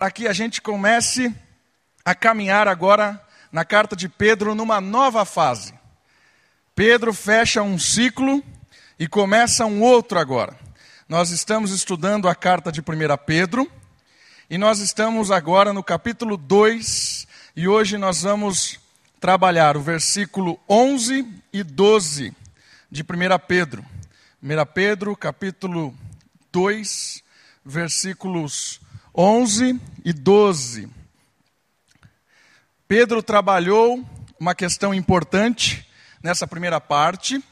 para que a gente comece a caminhar agora na carta de Pedro numa nova fase. Pedro fecha um ciclo e começa um outro agora. Nós estamos estudando a carta de 1 Pedro e nós estamos agora no capítulo 2 e hoje nós vamos trabalhar o versículo 11 e 12 de 1 Pedro. 1 Pedro, capítulo 2, versículos 11 e 12. Pedro trabalhou uma questão importante nessa primeira parte,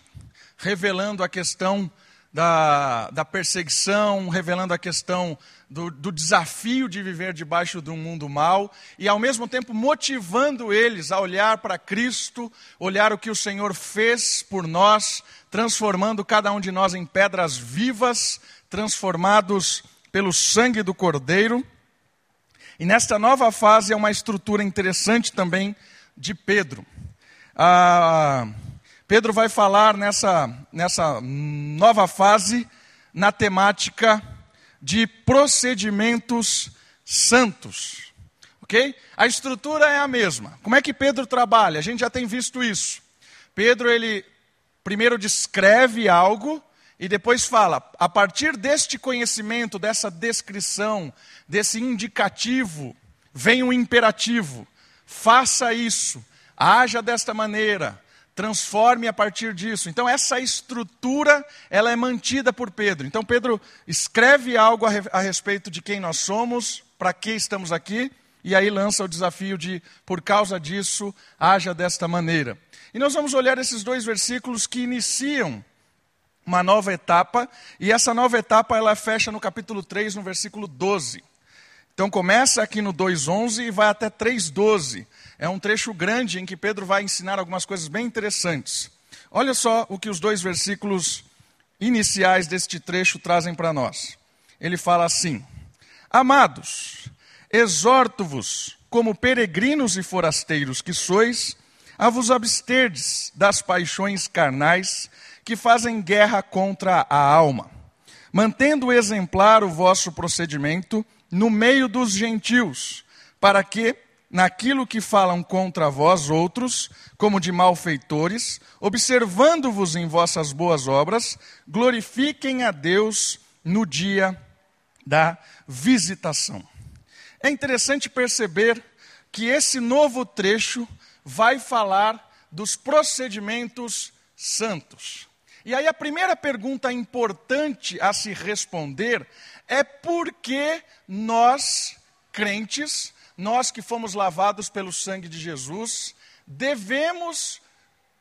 revelando a questão da, da perseguição, revelando a questão do, do, desafio de viver debaixo de um mundo mau e, ao mesmo tempo, motivando eles a olhar para Cristo, olhar o que o Senhor fez por nós, transformando cada um de nós em pedras vivas, transformados pelo sangue do Cordeiro. E nesta nova fase é uma estrutura interessante também de Pedro. Ah, Pedro vai falar nessa, nessa nova fase na temática de procedimentos santos. Ok? A estrutura é a mesma. Como é que Pedro trabalha? A gente já tem visto isso. Pedro, ele primeiro descreve algo e depois fala, a partir deste conhecimento, dessa descrição, desse indicativo, vem um imperativo: faça isso, haja desta maneira, transforme a partir disso. Então essa estrutura, ela é mantida por Pedro. Então Pedro escreve algo a, a respeito de quem nós somos, para que estamos aqui, e aí lança o desafio de, por causa disso, haja desta maneira. E nós vamos olhar esses dois versículos que iniciam uma nova etapa, e essa nova etapa ela fecha no capítulo 3, no versículo 12. Então começa aqui no 2:11 e vai até 3:12. É um trecho grande em que Pedro vai ensinar algumas coisas bem interessantes. Olha só o que os dois versículos iniciais deste trecho trazem para nós. Ele fala assim: Amados, exorto-vos, como peregrinos e forasteiros que sois, a vos absterdes das paixões carnais que fazem guerra contra a alma, mantendo exemplar o vosso procedimento no meio dos gentios, para que, naquilo que falam contra vós outros, como de malfeitores, observando-vos em vossas boas obras, glorifiquem a Deus no dia da visitação. É interessante perceber que esse novo trecho vai falar dos procedimentos santos. E aí a primeira pergunta importante a se responder é por que nós, crentes, nós que fomos lavados pelo sangue de Jesus, devemos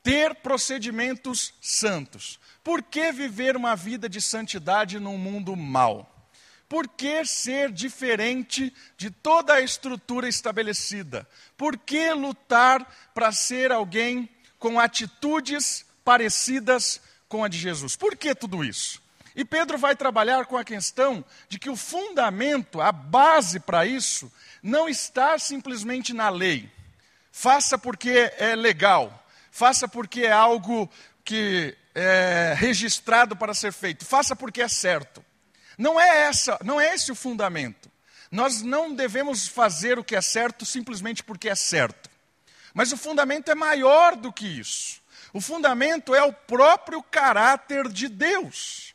ter procedimentos santos. Por que viver uma vida de santidade num mundo mau? Por que ser diferente de toda a estrutura estabelecida? Por que lutar para ser alguém com atitudes parecidas com a de Jesus. Por que tudo isso? E Pedro vai trabalhar com a questão de que o fundamento, a base para isso, não está simplesmente na lei. Faça porque é legal, faça porque é algo que é registrado para ser feito, faça porque é certo. Não é essa, não é esse o fundamento. Nós não devemos fazer o que é certo simplesmente porque é certo. Mas o fundamento é maior do que isso. O fundamento é o próprio caráter de Deus.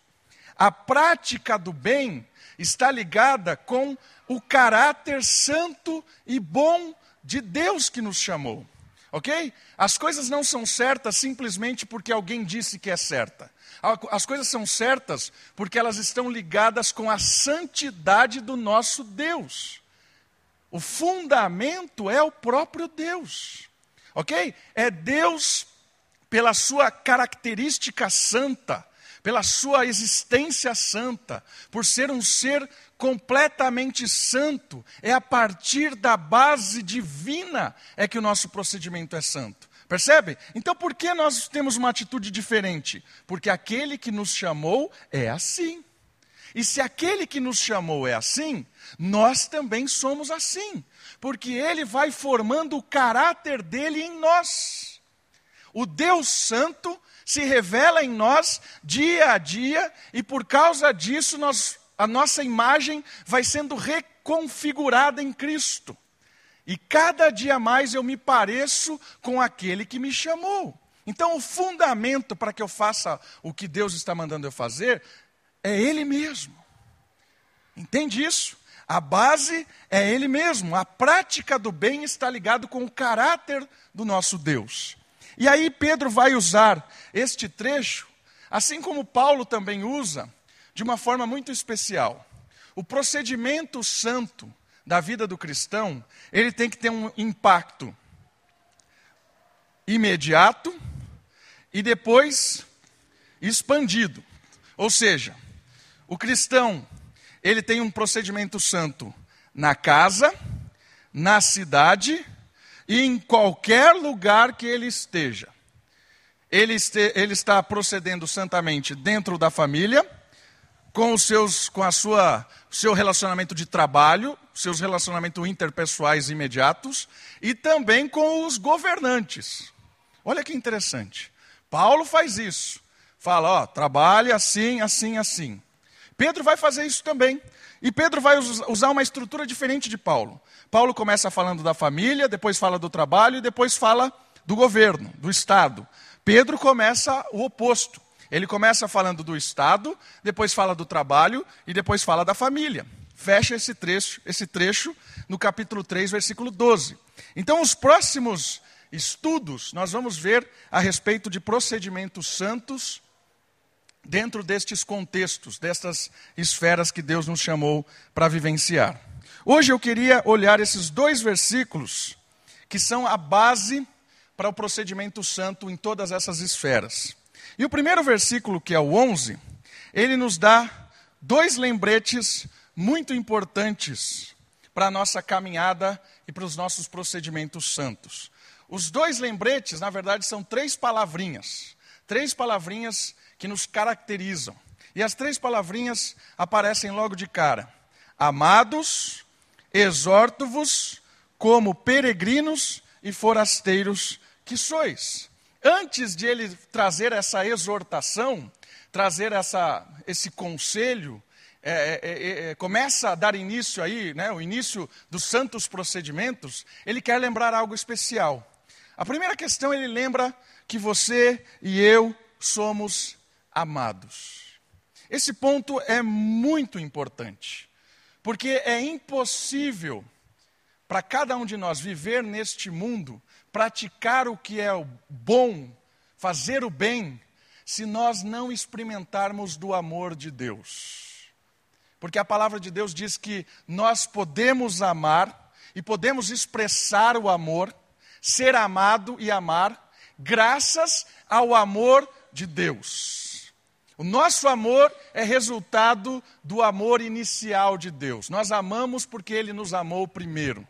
A prática do bem está ligada com o caráter santo e bom de Deus que nos chamou. Ok? As coisas não são certas simplesmente porque alguém disse que é certa. As coisas são certas porque elas estão ligadas com a santidade do nosso Deus. O fundamento é o próprio Deus. Ok? É Deus pela sua característica santa, pela sua existência santa, por ser um ser completamente santo, é a partir da base divina é que o nosso procedimento é santo. Percebe? Então por que nós temos uma atitude diferente? Porque aquele que nos chamou é assim. E se aquele que nos chamou é assim, nós também somos assim. Porque ele vai formando o caráter dele em nós. O Deus Santo se revela em nós dia a dia e por causa disso nós a nossa imagem vai sendo reconfigurada em Cristo. E cada dia mais eu me pareço com aquele que me chamou. Então, o fundamento para que eu faça o que Deus está mandando eu fazer é Ele mesmo. Entende isso? A base é Ele mesmo. A prática do bem está ligado com o caráter do nosso Deus. E aí Pedro vai usar este trecho, assim como Paulo também usa, de uma forma muito especial. O procedimento santo da vida do cristão, ele tem que ter um impacto imediato e depois expandido. Ou seja, o cristão, ele tem um procedimento santo na casa, na cidade em qualquer lugar que ele esteja. Ele, este, ele está procedendo santamente dentro da família, com os seus, com a sua, seu relacionamento de trabalho, seus relacionamentos interpessoais imediatos e também com os governantes. Olha que interessante. Paulo faz isso. Fala, ó, trabalhe assim, assim, assim. Pedro vai fazer isso também. E Pedro vai usar uma estrutura diferente de Paulo. Paulo começa falando da família, depois fala do trabalho e depois fala do governo, do Estado. Pedro começa o oposto. Ele começa falando do Estado, depois fala do trabalho e depois fala da família. Fecha esse trecho, esse trecho no capítulo 3, versículo 12. Então, os próximos estudos, nós vamos ver a respeito de procedimentos santos dentro destes contextos, destas esferas que Deus nos chamou para vivenciar. Hoje eu queria olhar esses dois versículos que são a base para o procedimento santo em todas essas esferas. E o primeiro versículo, que é o 11, ele nos dá dois lembretes muito importantes para a nossa caminhada e para os nossos procedimentos santos. Os dois lembretes, na verdade, são três palavrinhas. Três palavrinhas que nos caracterizam. E as três palavrinhas aparecem logo de cara: Amados, exorto-vos como peregrinos e forasteiros que sois antes de ele trazer essa exortação, trazer essa, esse conselho, é é, é, é, começa a dar início aí, né, o início dos santos procedimentos, ele quer lembrar algo especial. A primeira questão, ele lembra que você e eu somos amados. Esse ponto é muito importante, porque é impossível para cada um de nós viver neste mundo praticar o que é o bom, fazer o bem, se nós não experimentarmos do amor de Deus. Porque a palavra de Deus diz que nós podemos amar e podemos expressar o amor, ser amado e amar, graças ao amor de Deus. O nosso amor é resultado do amor inicial de Deus. Nós amamos porque Ele nos amou primeiro.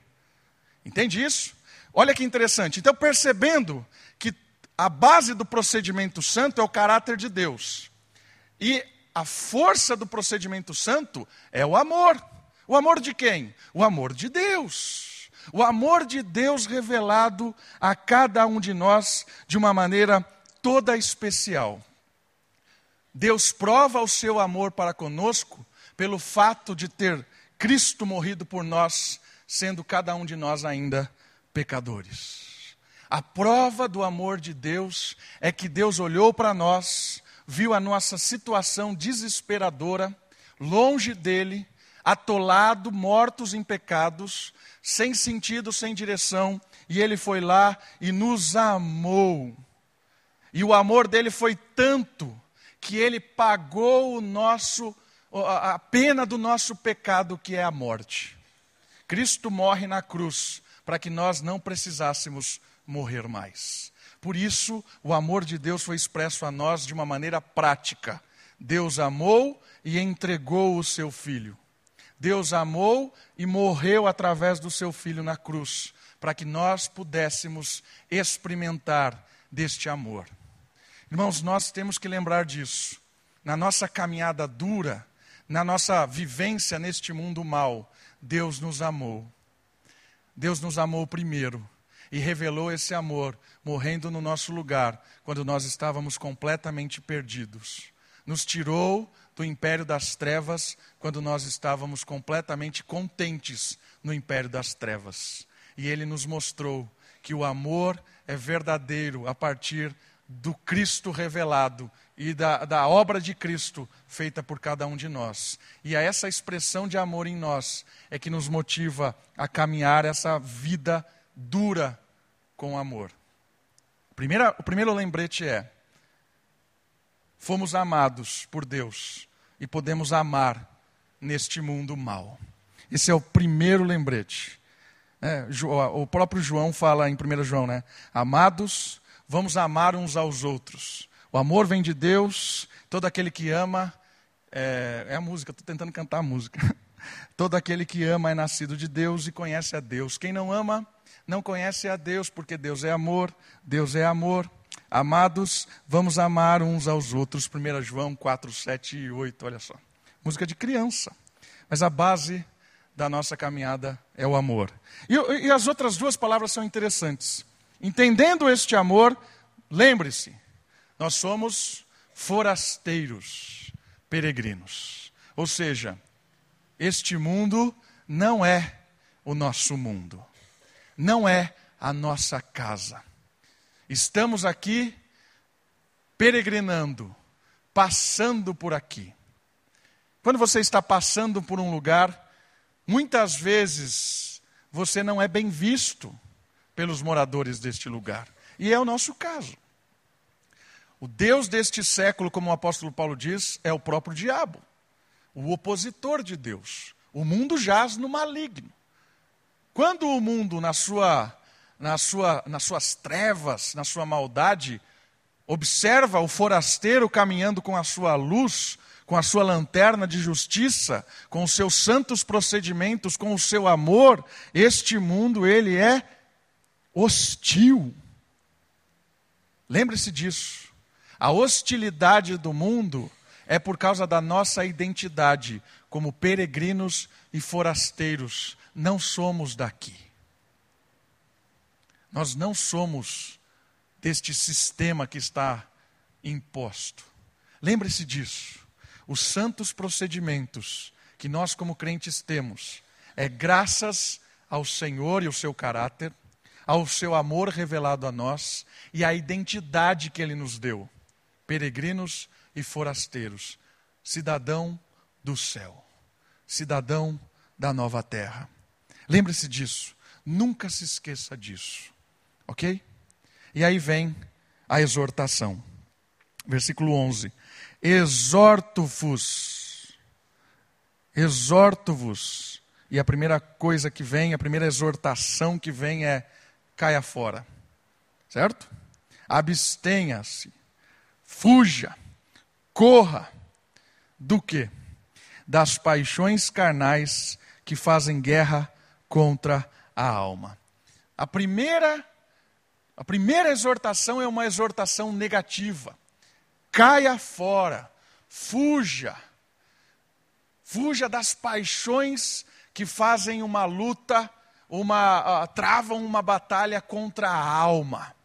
Entende isso? Olha que interessante. Então, percebendo que a base do procedimento santo é o caráter de Deus. E a força do procedimento santo é o amor. O amor de quem? O amor de Deus. O amor de Deus revelado a cada um de nós de uma maneira toda especial. Deus prova o seu amor para conosco pelo fato de ter Cristo morrido por nós, sendo cada um de nós ainda pecadores. A prova do amor de Deus é que Deus olhou para nós, viu a nossa situação desesperadora, longe dele, atolado, mortos em pecados, sem sentido, sem direção, e ele foi lá e nos amou. E o amor dele foi tanto que ele pagou o nosso a pena do nosso pecado, que é a morte. Cristo morre na cruz para que nós não precisássemos morrer mais. Por isso, o amor de Deus foi expresso a nós de uma maneira prática. Deus amou e entregou o seu filho. Deus amou e morreu através do seu filho na cruz, para que nós pudéssemos experimentar deste amor. Irmãos, nós temos que lembrar disso. Na nossa caminhada dura, na nossa vivência neste mundo mal, Deus nos amou Deus nos amou primeiro e revelou esse amor morrendo no nosso lugar quando nós estávamos completamente perdidos. nos tirou do império das trevas quando nós estávamos completamente contentes no império das trevas. E ele nos mostrou que o amor é verdadeiro a partir do Cristo revelado e da, da obra de Cristo feita por cada um de nós. E a essa expressão de amor em nós é que nos motiva a caminhar essa vida dura com amor. Primeira, o primeiro lembrete é: fomos amados por Deus e podemos amar neste mundo mal. Esse é o primeiro lembrete. É, o próprio João fala em 1 João, né? Amados, vamos amar uns aos outros. O amor vem de Deus, todo aquele que ama. É, é a música, estou tentando cantar a música. todo aquele que ama é nascido de Deus e conhece a Deus. Quem não ama, não conhece a Deus, porque Deus é amor, Deus é amor. Amados, vamos amar uns aos outros. 1 João 4, 7 e 8, olha só. Música de criança. Mas a base da nossa caminhada é o amor. E, e as outras duas palavras são interessantes. Entendendo este amor, lembre-se, nós somos forasteiros, peregrinos. Ou seja, este mundo não é o nosso mundo, não é a nossa casa. Estamos aqui peregrinando, passando por aqui. Quando você está passando por um lugar, Muitas vezes você não é bem visto pelos moradores deste lugar. E é o nosso caso. O Deus deste século, como o apóstolo Paulo diz, é o próprio diabo, o opositor de Deus. O mundo jaz no maligno. Quando o mundo, na sua, na sua, nas suas trevas, na sua maldade, observa o forasteiro caminhando com a sua luz, com a sua lanterna de justiça, com os seus santos procedimentos, com o seu amor, este mundo ele é hostil. Lembre-se disso. A hostilidade do mundo é por causa da nossa identidade como peregrinos e forasteiros. Não somos daqui. Nós não somos deste sistema que está imposto. Lembre-se disso os santos procedimentos que nós, como crentes, temos, é graças ao Senhor e o seu caráter, ao seu amor revelado a nós e à identidade que ele nos deu, peregrinos e forasteiros, cidadão do céu, cidadão da nova terra. Lembre-se disso, nunca se esqueça disso, ok? E aí vem a exortação, versículo 11: exorto-vos. Exorto-vos. E a primeira coisa que vem, a primeira exortação que vem é: caia fora. Certo? Abstenha-se. Fuja. Corra. Do que? Das paixões carnais que fazem guerra contra a alma. A primeira a primeira exortação é uma exortação negativa caia fora, fuja. Fuja das paixões que fazem uma luta, uma uh, travam uma batalha contra a alma.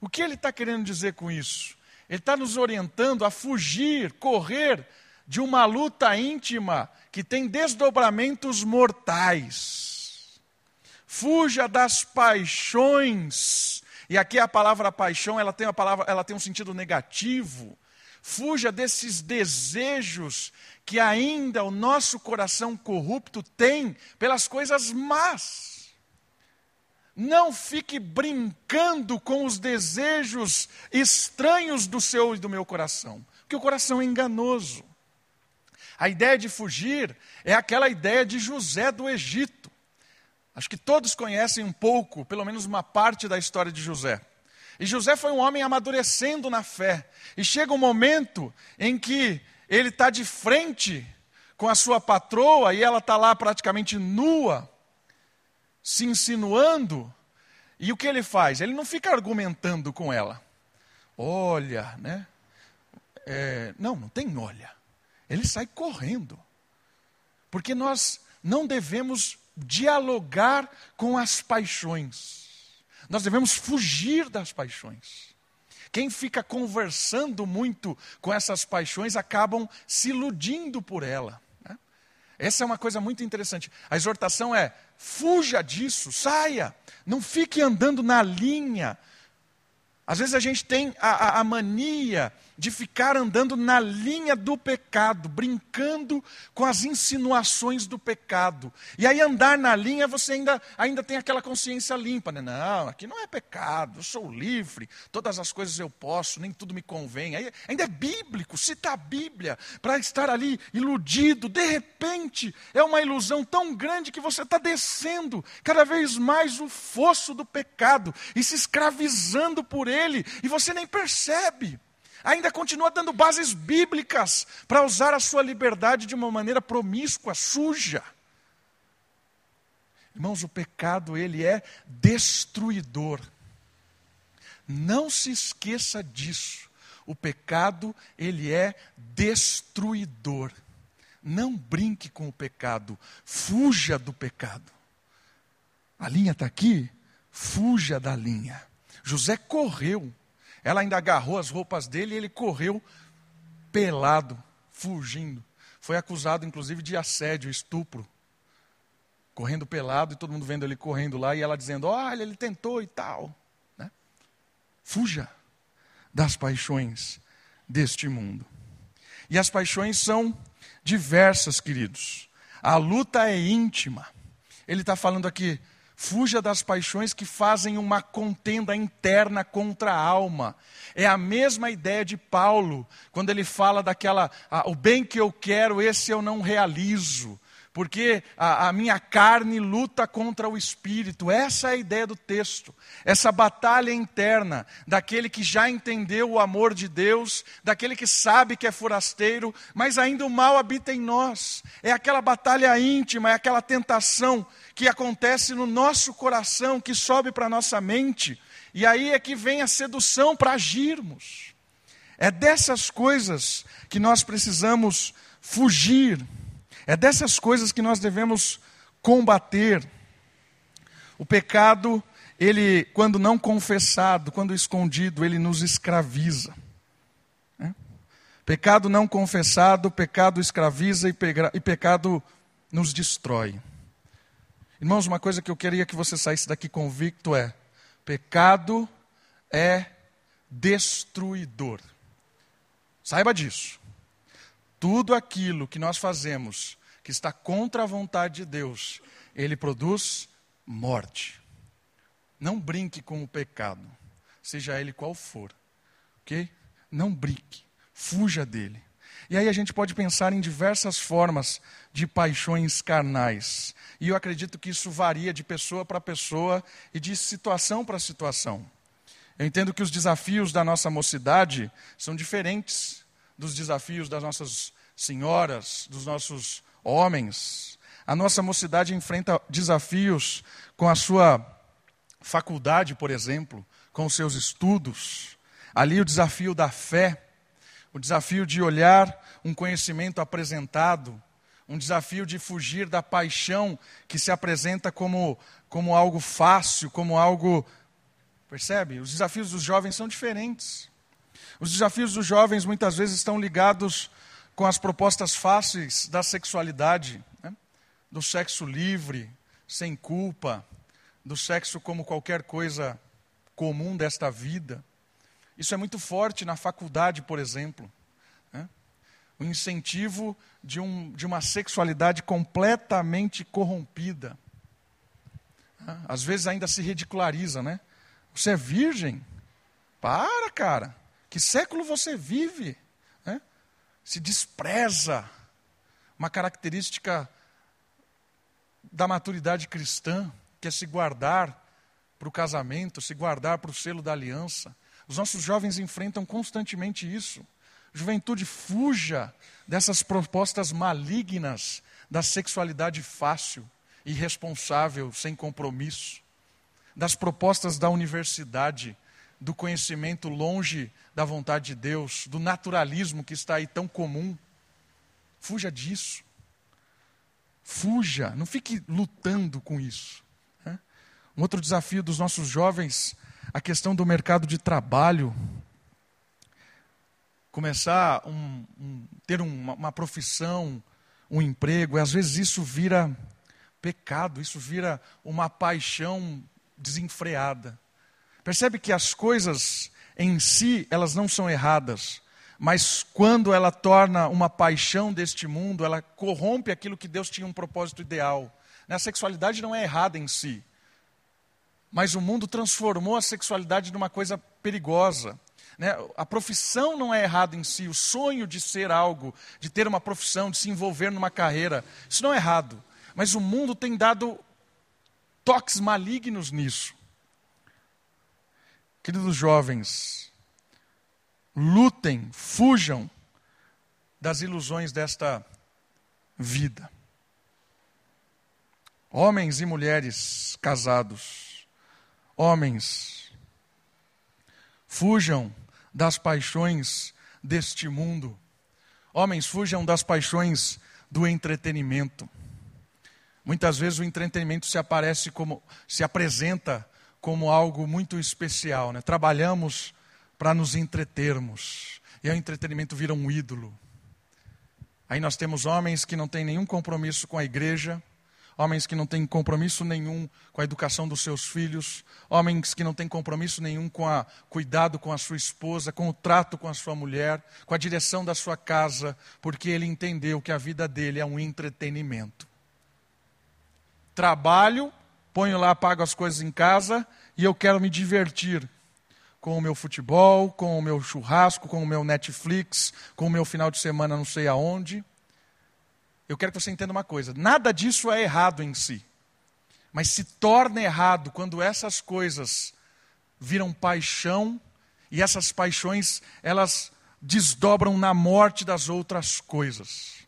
O que ele está querendo dizer com isso? Ele está nos orientando a fugir, correr de uma luta íntima que tem desdobramentos mortais. Fuja das paixões. E aqui a palavra paixão, ela tem a palavra, ela tem um sentido negativo. Fuja desses desejos que ainda o nosso coração corrupto tem pelas coisas más. Não fique brincando com os desejos estranhos do seu e do meu coração, porque o coração é enganoso. A ideia de fugir é aquela ideia de José do Egito. Acho que todos conhecem um pouco, pelo menos uma parte da história de José. E José foi um homem amadurecendo na fé. E chega um momento em que ele está de frente com a sua patroa e ela está lá praticamente nua, se insinuando. E o que ele faz? Ele não fica argumentando com ela. Olha, né? É, não, não tem olha. Ele sai correndo. Porque nós não devemos dialogar com as paixões. Nós devemos fugir das paixões. Quem fica conversando muito com essas paixões acabam se iludindo por ela. Essa é uma coisa muito interessante. A exortação é: fuja disso, saia, não fique andando na linha às vezes a gente tem a, a, a, mania de ficar andando na linha do pecado, brincando com as insinuações do pecado. E aí andar na linha você ainda, ainda tem aquela consciência limpa, né? Não, aqui não é pecado, eu sou livre, todas as coisas eu posso, nem tudo me convém. Aí, ainda é bíblico, cita a Bíblia, para estar ali iludido. De repente, é uma ilusão tão grande que você está descendo cada vez mais o fosso do pecado e se escravizando por ele, e você nem percebe. Ainda continua dando bases bíblicas para usar a sua liberdade de uma maneira promíscua, suja. Irmãos, o pecado ele é destruidor. Não se esqueça disso. O pecado ele é destruidor. Não brinque com o pecado, fuja do pecado. A linha está aqui, fuja da linha. José correu. Ela ainda agarrou as roupas dele e ele correu pelado, fugindo. Foi acusado, inclusive, de assédio, estupro. Correndo pelado e todo mundo vendo ele correndo lá e ela dizendo: Olha, ele tentou e tal. Né? Fuja das paixões deste mundo. E as paixões são diversas, queridos. A luta é íntima. Ele está falando aqui Fuja das paixões que fazem uma contenda interna contra a alma. É a mesma ideia de Paulo, quando ele fala daquela, ah, o bem que eu quero, esse eu não realizo porque a, a, minha carne luta contra o espírito. Essa é a ideia do texto. Essa batalha interna daquele que já entendeu o amor de Deus, daquele que sabe que é forasteiro, mas ainda o mal habita em nós. É aquela batalha íntima, é aquela tentação que acontece no nosso coração, que sobe para a nossa mente, e aí é que vem a sedução para agirmos. É dessas coisas que nós precisamos fugir. É dessas coisas que nós devemos combater. O pecado, ele, quando não confessado, quando escondido, ele nos escraviza. É? Pecado não confessado, pecado escraviza e, e pecado nos destrói. Irmãos, uma coisa que eu queria que você saísse daqui convicto é: pecado é destruidor. Saiba disso. Tudo aquilo que nós fazemos que está contra a vontade de Deus, ele produz morte. Não brinque com o pecado, seja ele qual for, ok? Não brinque, fuja dele. E aí a gente pode pensar em diversas formas de paixões carnais. E eu acredito que isso varia de pessoa para pessoa e de situação para situação. Eu entendo que os desafios da nossa mocidade são diferentes dos desafios das nossas senhoras, dos nossos homens. A nossa mocidade enfrenta desafios com a sua faculdade, por exemplo, com os seus estudos. Ali o desafio da fé, o desafio de olhar um conhecimento apresentado, um desafio de fugir da paixão que se apresenta como, como algo fácil, como algo. Percebe? Os desafios dos jovens são diferentes. Os desafios dos jovens muitas vezes estão ligados com as propostas fáceis da sexualidade, né? do sexo livre, sem culpa, do sexo como qualquer coisa comum desta vida. Isso é muito forte na faculdade, por exemplo. Né? O incentivo de, um, de uma sexualidade completamente corrompida. Às vezes ainda se ridiculariza, né? Você é virgem? Para, cara. Que século você vive? Né? Se despreza uma característica da maturidade cristã, que é se guardar para o casamento, se guardar para o selo da aliança. Os nossos jovens enfrentam constantemente isso. Juventude, fuja dessas propostas malignas da sexualidade fácil, irresponsável, sem compromisso, das propostas da universidade, do conhecimento longe da vontade de Deus, do naturalismo que está aí tão comum. Fuja disso. Fuja, não fique lutando com isso. Né? Um outro desafio dos nossos jovens, a questão do mercado de trabalho. começar um, um, ter uma, uma profissão, um emprego, e às vezes isso vira pecado, isso vira uma paixão desenfreada. Percebe que as coisas em si, elas não são erradas, mas quando ela torna uma paixão deste mundo, ela corrompe aquilo que Deus tinha um propósito ideal. A sexualidade não é errada em si, mas o mundo transformou a sexualidade numa coisa perigosa. Né? A profissão não é errada em si, o sonho de ser algo, de ter uma profissão, de se envolver numa carreira, isso não é errado. Mas o mundo tem dado toques malignos nisso. Queridos jovens, lutem, fujam das ilusões desta vida. Homens e mulheres casados, homens, fujam das paixões deste mundo. Homens, fujam das paixões do entretenimento. Muitas vezes o entretenimento se aparece como se apresenta como algo muito especial. Né? Trabalhamos para nos entretermos. E o entretenimento vira um ídolo. Aí nós temos homens que não têm nenhum compromisso com a igreja, homens que não têm compromisso nenhum com a educação dos seus filhos, homens que não têm compromisso nenhum com o cuidado com a sua esposa, com o trato com a sua mulher, com a direção da sua casa, porque ele entendeu que a vida dele é um entretenimento. Trabalho ponho lá, pago as coisas em casa e eu quero me divertir com o meu futebol, com o meu churrasco, com o meu Netflix, com o meu final de semana não sei aonde. Eu quero que você entenda uma coisa: nada disso é errado em si, mas se torna errado quando essas coisas viram paixão e essas paixões elas desdobram na morte das outras coisas.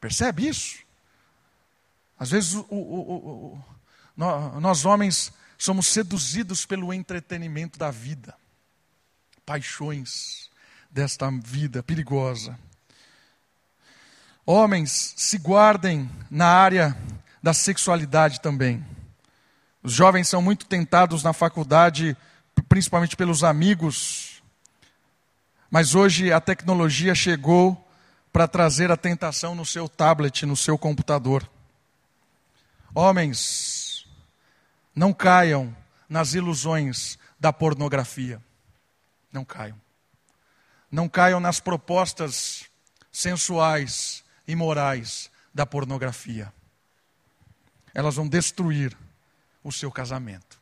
Percebe isso? Às vezes o, o, o, nós homens somos seduzidos pelo entretenimento da vida, paixões desta vida perigosa. Homens, se guardem na área da sexualidade também. Os jovens são muito tentados na faculdade, principalmente pelos amigos, mas hoje a tecnologia chegou para trazer a tentação no seu tablet, no seu computador. Homens, não caiam nas ilusões da pornografia. Não caiam. Não caiam nas propostas sensuais e morais da pornografia. Elas vão destruir o seu casamento.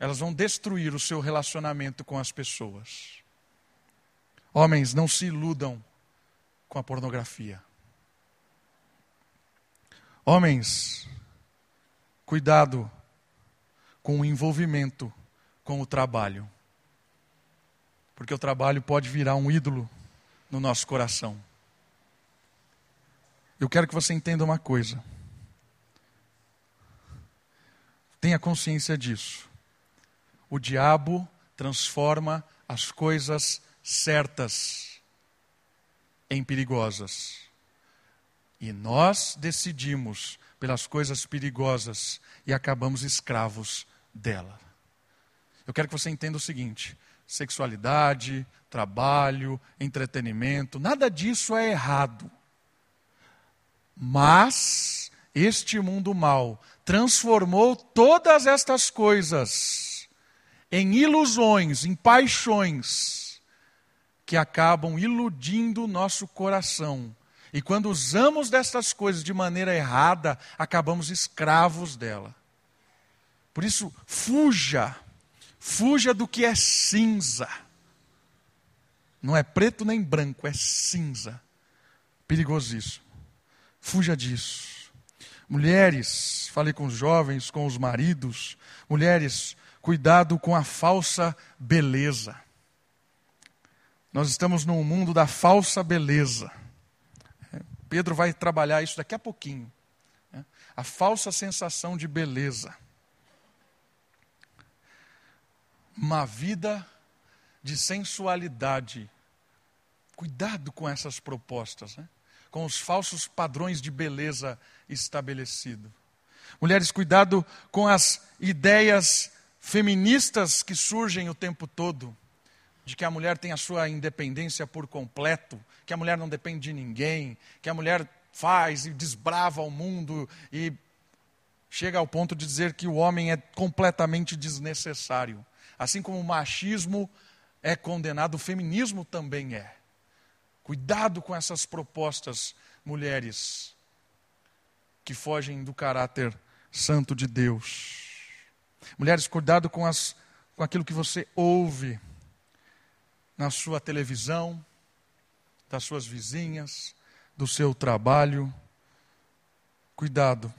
Elas vão destruir o seu relacionamento com as pessoas. Homens, não se iludam com a pornografia. Homens, cuidado com o envolvimento com o trabalho. Porque o trabalho pode virar um ídolo no nosso coração. Eu quero que você entenda uma coisa. Tenha consciência disso. O diabo transforma as coisas certas em perigosas. E nós decidimos pelas coisas perigosas e acabamos escravos dela. Eu quero que você entenda o seguinte: sexualidade, trabalho, entretenimento, nada disso é errado. Mas este mundo mal transformou todas estas coisas em ilusões, em paixões, que acabam iludindo o nosso coração e quando usamos destas coisas de maneira errada, acabamos escravos dela. Por isso, fuja. Fuja do que é cinza. Não é preto nem branco, é cinza. Perigosíssimo. Fuja disso. Mulheres, falei com os jovens, com os maridos. Mulheres, cuidado com a falsa beleza. Nós estamos num mundo da falsa beleza. Pedro vai trabalhar isso daqui a pouquinho. Né? A falsa sensação de beleza. Uma vida de sensualidade. Cuidado com essas propostas, né? com os falsos padrões de beleza estabelecidos. Mulheres, cuidado com as ideias feministas que surgem o tempo todo. De que a mulher tem a sua independência por completo, que a mulher não depende de ninguém, que a mulher faz e desbrava o mundo e chega ao ponto de dizer que o homem é completamente desnecessário. Assim como o machismo é condenado, o feminismo também é. Cuidado com essas propostas, mulheres, que fogem do caráter santo de Deus. Mulheres, cuidado com, as, com aquilo que você ouve na sua televisão, das suas vizinhas, do seu trabalho. Cuidado,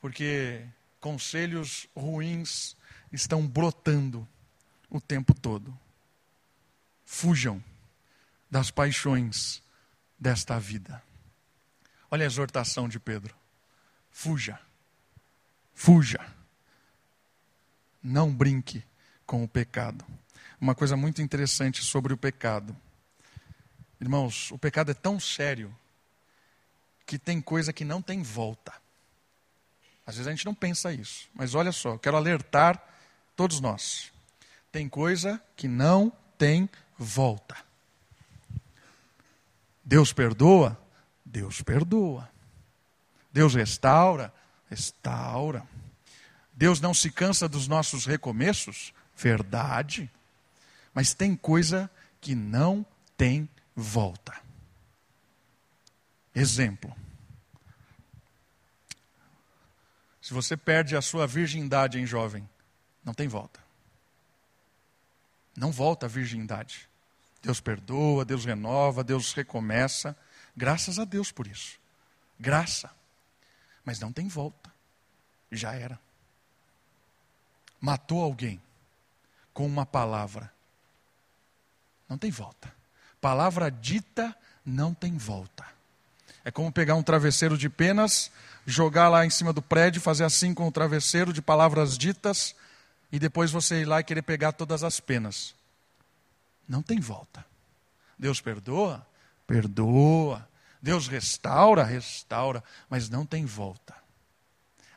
porque conselhos ruins estão brotando o tempo todo. Fujam das paixões desta vida. Olha a exortação de Pedro. Fuja. Fuja. Não brinque com o pecado. Uma coisa muito interessante sobre o pecado. Irmãos, o pecado é tão sério que tem coisa que não tem volta. Às vezes a gente não pensa isso, mas olha só, quero alertar todos nós. Tem coisa que não tem volta. Deus perdoa? Deus perdoa. Deus restaura? Restaura. Deus não se cansa dos nossos recomeços? Verdade. Mas tem coisa que não tem volta. Exemplo. Se você perde a sua virgindade em jovem, não tem volta. Não volta a virgindade. Deus perdoa, Deus renova, Deus recomeça. Graças a Deus por isso. Graça. Mas não tem volta. Já era. Matou alguém com uma palavra. Não tem volta. Palavra dita não tem volta. É como pegar um travesseiro de penas, jogar lá em cima do prédio, fazer assim com o travesseiro de palavras ditas, e depois você ir lá e querer pegar todas as penas. Não tem volta. Deus perdoa? Perdoa. Deus restaura? Restaura. Mas não tem volta.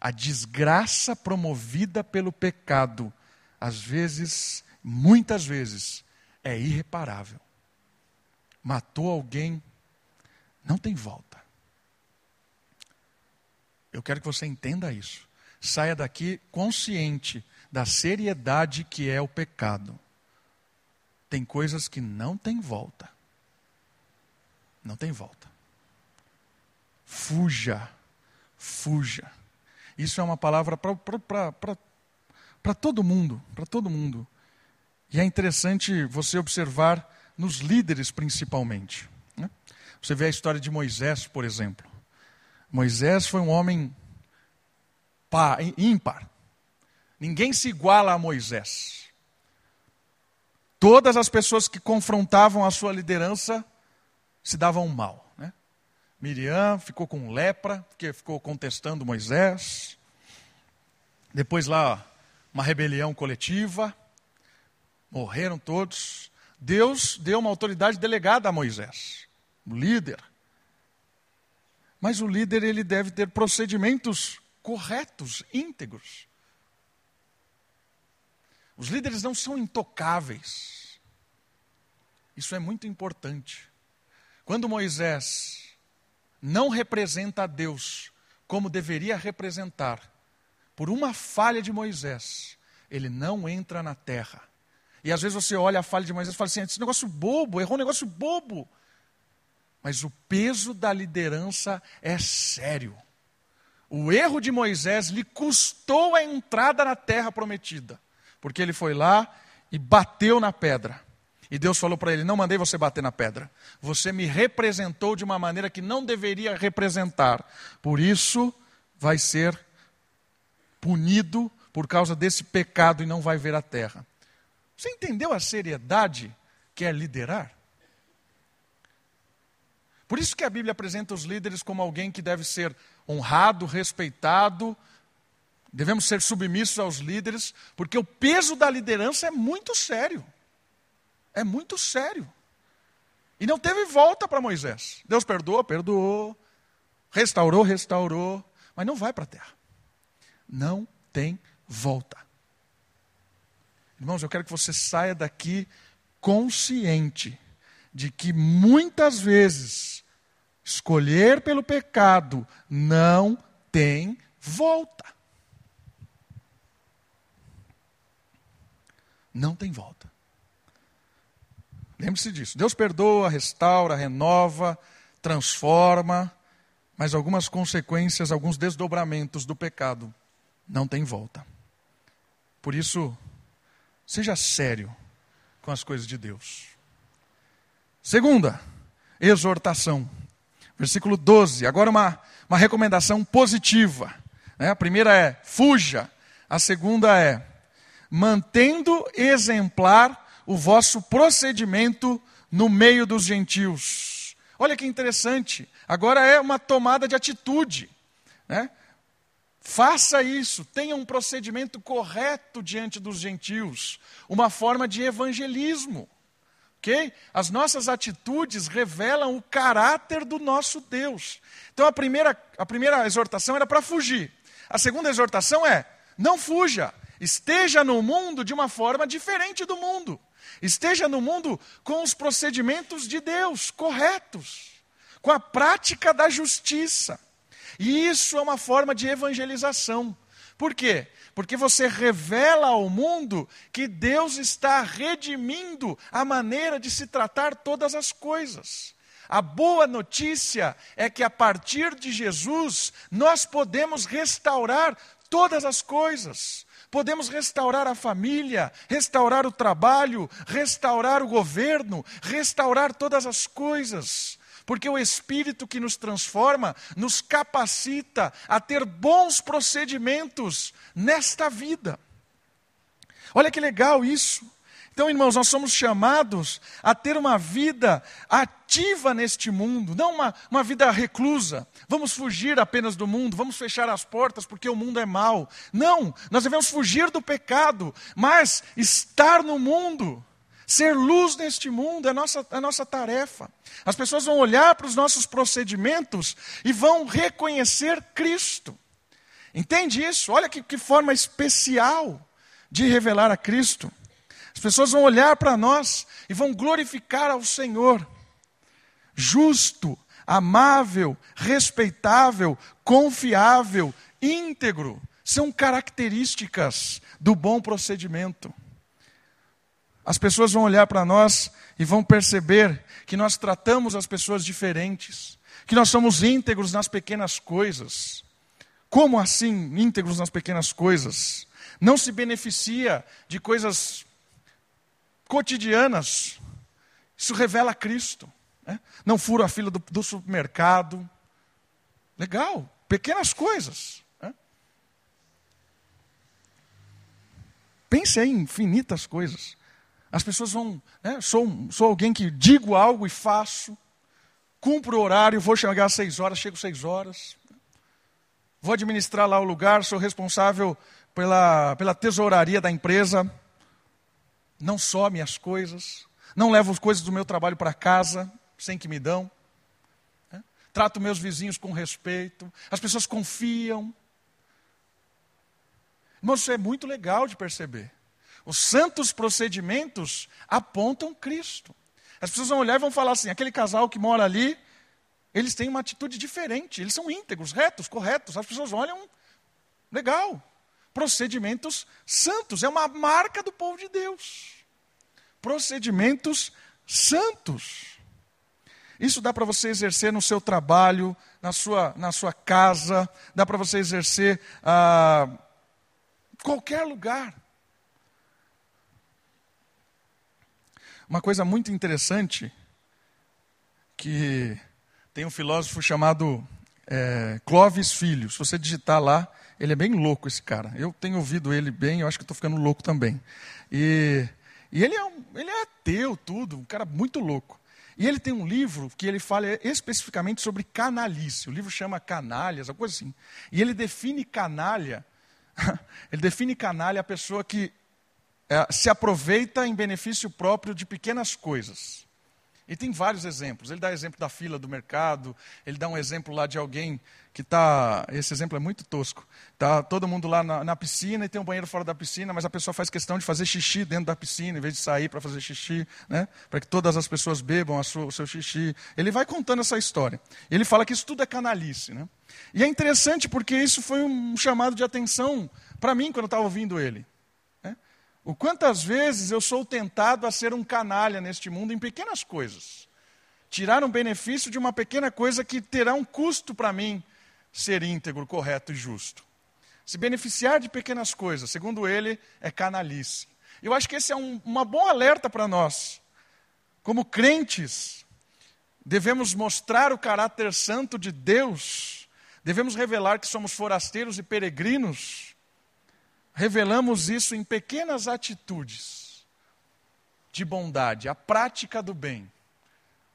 A desgraça promovida pelo pecado, às vezes, muitas vezes, é irreparável. Matou alguém, não tem volta. Eu quero que você entenda isso. Saia daqui consciente da seriedade que é o pecado. Tem coisas que não tem volta. Não tem volta. Fuja, fuja. Isso é uma palavra para todo mundo, para todo mundo. E é interessante você observar nos líderes principalmente. Né? Você vê a história de Moisés, por exemplo. Moisés foi um homem ímpar. Ninguém se iguala a Moisés. Todas as pessoas que confrontavam a sua liderança se davam mal. Né? Miriam ficou com lepra, porque ficou contestando Moisés. Depois lá, uma rebelião coletiva. Morreram todos. Deus deu uma autoridade delegada a Moisés, o líder. Mas o líder ele deve ter procedimentos corretos, íntegros. Os líderes não são intocáveis. Isso é muito importante. Quando Moisés não representa a Deus como deveria representar, por uma falha de Moisés, ele não entra na terra. E às vezes você olha a falha de Moisés e fala assim: esse negócio bobo, errou um negócio bobo. Mas o peso da liderança é sério. O erro de Moisés lhe custou a entrada na terra prometida, porque ele foi lá e bateu na pedra. E Deus falou para ele: Não mandei você bater na pedra. Você me representou de uma maneira que não deveria representar. Por isso, vai ser punido por causa desse pecado e não vai ver a terra. Você entendeu a seriedade que é liderar? Por isso que a Bíblia apresenta os líderes como alguém que deve ser honrado, respeitado, devemos ser submissos aos líderes, porque o peso da liderança é muito sério. É muito sério. E não teve volta para Moisés. Deus perdoou, perdoou. Restaurou, restaurou. Mas não vai para a terra. Não tem volta. Irmãos, eu quero que você saia daqui consciente de que muitas vezes escolher pelo pecado não tem volta. Não tem volta. Lembre-se disso. Deus perdoa, restaura, renova, transforma, mas algumas consequências, alguns desdobramentos do pecado não tem volta. Por isso, seja sério com as coisas de Deus. Segunda, exortação. Versículo 12. Agora uma, uma recomendação positiva. Né? A primeira é fuja. A segunda é mantendo exemplar o vosso procedimento no meio dos gentios. Olha que interessante. Agora é uma tomada de atitude. Né? Faça isso, tenha um procedimento correto diante dos gentios, uma forma de evangelismo. ok? As nossas atitudes revelam o caráter do nosso Deus. Então a primeira, a primeira exortação era para fugir. A segunda exortação é: não fuja, esteja no mundo de uma forma diferente do mundo. Esteja no mundo com os procedimentos de Deus corretos, com a prática da justiça. E isso é uma forma de evangelização. Por quê? Porque você revela ao mundo que Deus está redimindo a maneira de se tratar todas as coisas. A boa notícia é que a partir de Jesus nós podemos restaurar todas as coisas. Podemos restaurar a família, restaurar o trabalho, restaurar o governo, restaurar todas as coisas porque o Espírito que nos transforma nos capacita a ter bons procedimentos nesta vida. Olha que legal isso. Então, irmãos, nós somos chamados a ter uma vida ativa neste mundo, não uma, uma vida reclusa. Vamos fugir apenas do mundo, vamos fechar as portas porque o mundo é mau. Não, nós devemos fugir do pecado, mas estar no mundo Ser luz neste mundo é a nossa, é a nossa tarefa. As pessoas vão olhar para os nossos procedimentos e vão reconhecer Cristo. Entende isso? Olha que, que forma especial de revelar a Cristo. As pessoas vão olhar para nós e vão glorificar ao Senhor. Justo, amável, respeitável, confiável, íntegro, são características do bom procedimento. As pessoas vão olhar para nós e vão perceber que nós tratamos as pessoas diferentes, que nós somos íntegros nas pequenas coisas. Como assim íntegros nas pequenas coisas? Não se beneficia de coisas cotidianas. Isso revela Cristo. Né? Não fura a fila do, do supermercado. Legal, pequenas coisas. Né? Pense aí em infinitas coisas. As pessoas vão, né, sou, sou alguém que digo algo e faço, cumpro o horário, vou chegar às seis horas, chego às seis horas. Vou administrar lá o lugar, sou responsável pela, pela tesouraria da empresa. Não some as coisas, não levo as coisas do meu trabalho para casa sem que me dão. Né? Trato meus vizinhos com respeito, as pessoas confiam. Irmãos, isso é muito legal de perceber. Os santos procedimentos apontam Cristo. As pessoas vão olhar e vão falar assim: aquele casal que mora ali, eles têm uma atitude diferente, eles são íntegros, retos, corretos. As pessoas olham, legal. Procedimentos santos, é uma marca do povo de Deus. Procedimentos santos. Isso dá para você exercer no seu trabalho, na sua, na sua casa, dá para você exercer ah, qualquer lugar. Uma coisa muito interessante que tem um filósofo chamado é, Clovis Filho. Se você digitar lá, ele é bem louco esse cara. Eu tenho ouvido ele bem, eu acho que estou ficando louco também. E, e ele, é um, ele é ateu, tudo, um cara muito louco. E ele tem um livro que ele fala especificamente sobre canalice. O livro chama Canalhas, uma coisa assim. E ele define canalha, ele define canalha a pessoa que é, se aproveita em benefício próprio de pequenas coisas. E tem vários exemplos. Ele dá exemplo da fila do mercado, ele dá um exemplo lá de alguém que está. Esse exemplo é muito tosco. Está todo mundo lá na, na, piscina e tem um banheiro fora da piscina, mas a pessoa faz questão de fazer xixi dentro da piscina, em vez de sair para fazer xixi, né? para que todas as pessoas bebam sua, o seu xixi. Ele vai contando essa história. Ele fala que isso tudo é canalice. Né? E é interessante porque isso foi um chamado de atenção para mim quando eu estava ouvindo ele. O quantas vezes eu sou tentado a ser um canalha neste mundo em pequenas coisas. Tirar um benefício de uma pequena coisa que terá um custo para mim ser íntegro, correto e justo. Se beneficiar de pequenas coisas, segundo ele, é canalice. Eu acho que esse é um, uma bom alerta para nós. Como crentes, devemos mostrar o caráter santo de Deus, devemos revelar que somos forasteiros e peregrinos revelamos isso em pequenas atitudes de bondade, a prática do bem,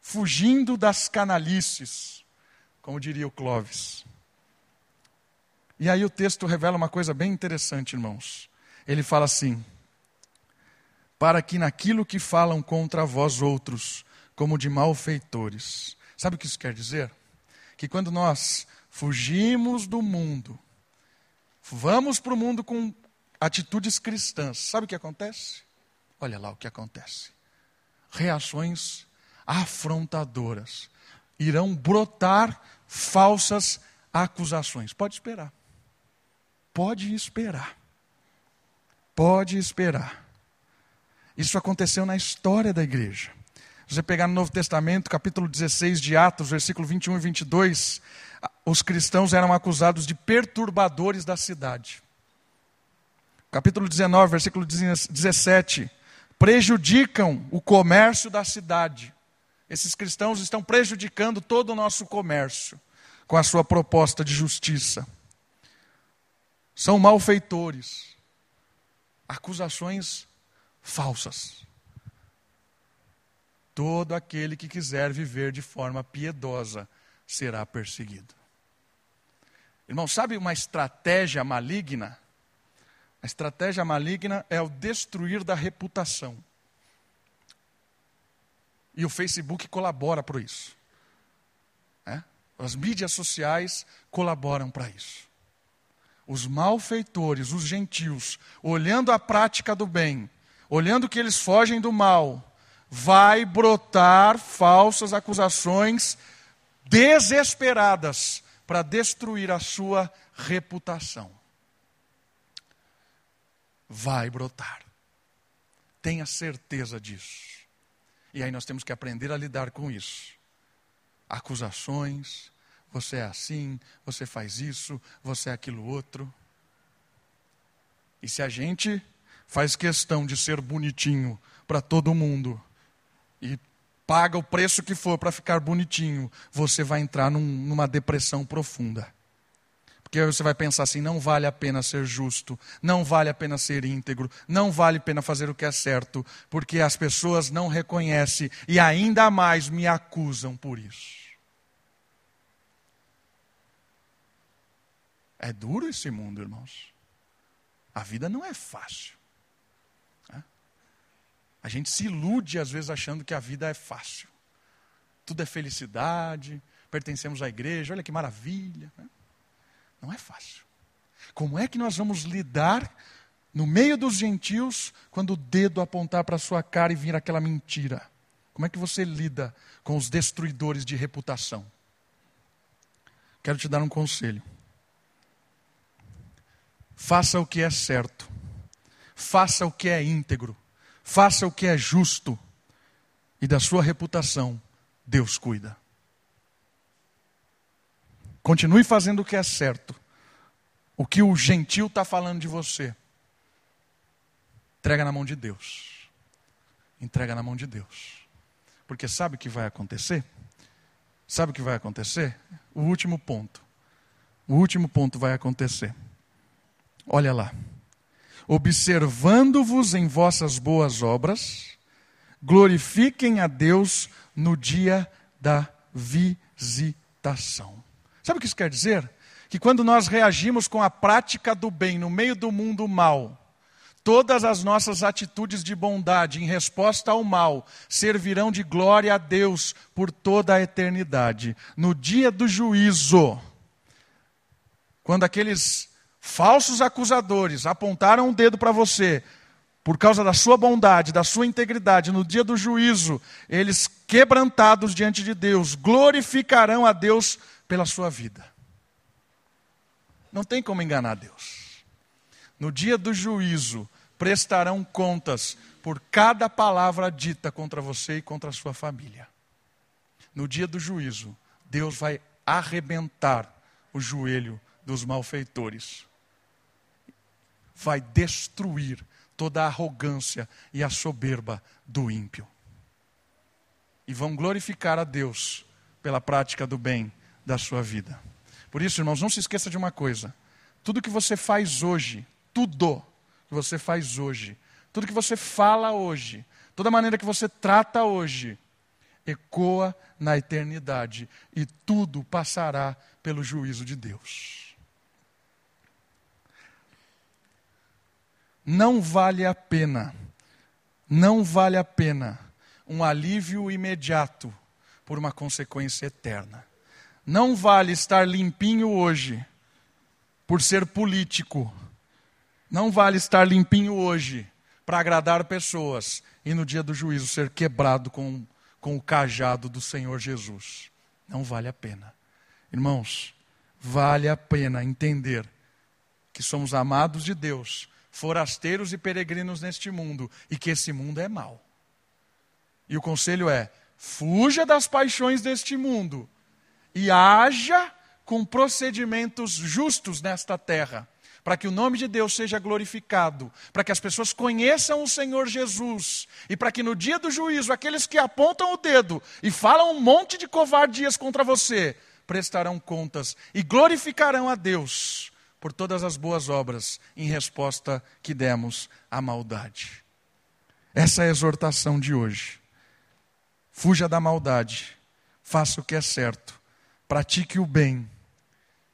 fugindo das canalices, como diria o Clóvis. E aí o texto revela uma coisa bem interessante, irmãos. Ele fala assim: para que naquilo que falam contra vós outros, como de malfeitores. Sabe o que isso quer dizer? Que quando nós fugimos do mundo, vamos para o mundo com atitudes cristãs, sabe o que acontece? Olha lá o que acontece. Reações afrontadoras. Irão brotar falsas acusações. Pode esperar. Pode esperar. Pode esperar. Isso aconteceu na história da igreja. Você pegar no Novo Testamento, capítulo 16 de Atos, versículo 21 e 22, os cristãos eram acusados de perturbadores da cidade capítulo 19, versículo 17, prejudicam o comércio da cidade. Esses cristãos estão prejudicando todo o nosso comércio com a sua proposta de justiça. São malfeitores, acusações falsas. Todo aquele que quiser viver de forma piedosa será perseguido. Irmão, sabe uma estratégia maligna? A estratégia maligna é o destruir da reputação. E o Facebook colabora para isso. É? As mídias sociais colaboram para isso. Os malfeitores, os gentios, olhando a prática do bem, olhando que eles fogem do mal, vai brotar falsas acusações desesperadas para destruir a sua reputação vai brotar. Tenha certeza disso. E aí nós temos que aprender a lidar com isso. Acusações, você é assim, você faz isso, você é aquilo outro. E se a gente faz questão de ser bonitinho para todo mundo e paga o preço que for para ficar bonitinho, você vai entrar num, numa depressão profunda. Porque você vai pensar assim: não vale a pena ser justo, não vale a pena ser íntegro, não vale a pena fazer o que é certo, porque as pessoas não reconhecem e ainda mais me acusam por isso. É duro esse mundo, irmãos. A vida não é fácil. A gente se ilude às vezes achando que a vida é fácil. Tudo é felicidade, pertencemos à igreja, olha que maravilha. Né? Não é fácil. Como é que nós vamos lidar no meio dos gentios quando o dedo apontar para a sua cara e vir aquela mentira? Como é que você lida com os destruidores de reputação? Quero te dar um conselho. Faça o que é certo. Faça o que é íntegro. Faça o que é justo. E da sua reputação, Deus cuida. Continue fazendo o que é certo. O que o gentil está falando de você. Entrega na mão de Deus. Entrega na mão de Deus. Porque sabe o que vai acontecer? Sabe o que vai acontecer? O último ponto. O último ponto vai acontecer. Olha lá. Observando-vos em vossas boas obras, glorifiquem a Deus no dia da visitação. Sabe o que isso quer dizer? Que quando nós reagimos com a prática do bem no meio do mundo mal, Todas as nossas atitudes de bondade em resposta ao mal servirão de glória a Deus por toda a eternidade. No dia do juízo, quando aqueles falsos acusadores apontaram o um dedo para você, por causa da sua bondade, da sua integridade, no dia do juízo, eles quebrantados diante de Deus, glorificarão a Deus pela sua vida. Não tem como enganar Deus. No dia do juízo, prestarão contas por cada palavra dita contra você e contra a sua família. No dia do juízo, Deus vai arrebentar o joelho dos malfeitores. Vai destruir toda a arrogância e a soberba do ímpio. E vão glorificar a Deus pela prática do bem da sua vida. Por isso, irmãos, não se esqueça de uma coisa: tudo que você faz hoje, tudo que você faz hoje, tudo que você fala hoje, toda maneira que você trata hoje, ecoa na eternidade e tudo passará pelo juízo de Deus. não vale a pena, não vale a pena um alívio imediato por uma consequência eterna. Não vale estar limpinho hoje por ser político. Não vale estar limpinho hoje para agradar pessoas e no dia do juízo ser quebrado com, com o cajado do Senhor Jesus. Não vale a pena. Irmãos, vale a pena entender que somos amados de Deus forasteiros e peregrinos neste mundo e que esse mundo é mau. E o conselho é: fuja das paixões deste mundo e haja com procedimentos justos nesta terra, para que o nome de Deus seja glorificado, para que as pessoas conheçam o Senhor Jesus e para que no dia do juízo aqueles que apontam o dedo e falam um monte de covardias contra você prestarão contas e glorificarão a Deus por todas as boas obras em resposta que demos à maldade. Essa é a exortação de hoje. Fuja da maldade, faça o que é certo, pratique o bem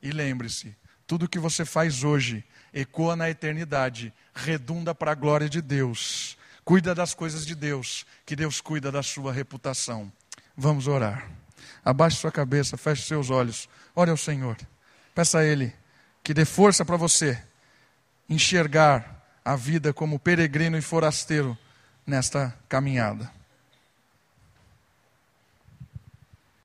e lembre-se: tudo que você faz hoje ecoa na eternidade, redunda para a glória de Deus. Cuida das coisas de Deus, que Deus cuida da sua reputação. Vamos orar. Abaixe sua cabeça, feche seus olhos, ore ao Senhor. Peça a Ele que dê força para você enxergar a vida como peregrino e forasteiro nesta caminhada.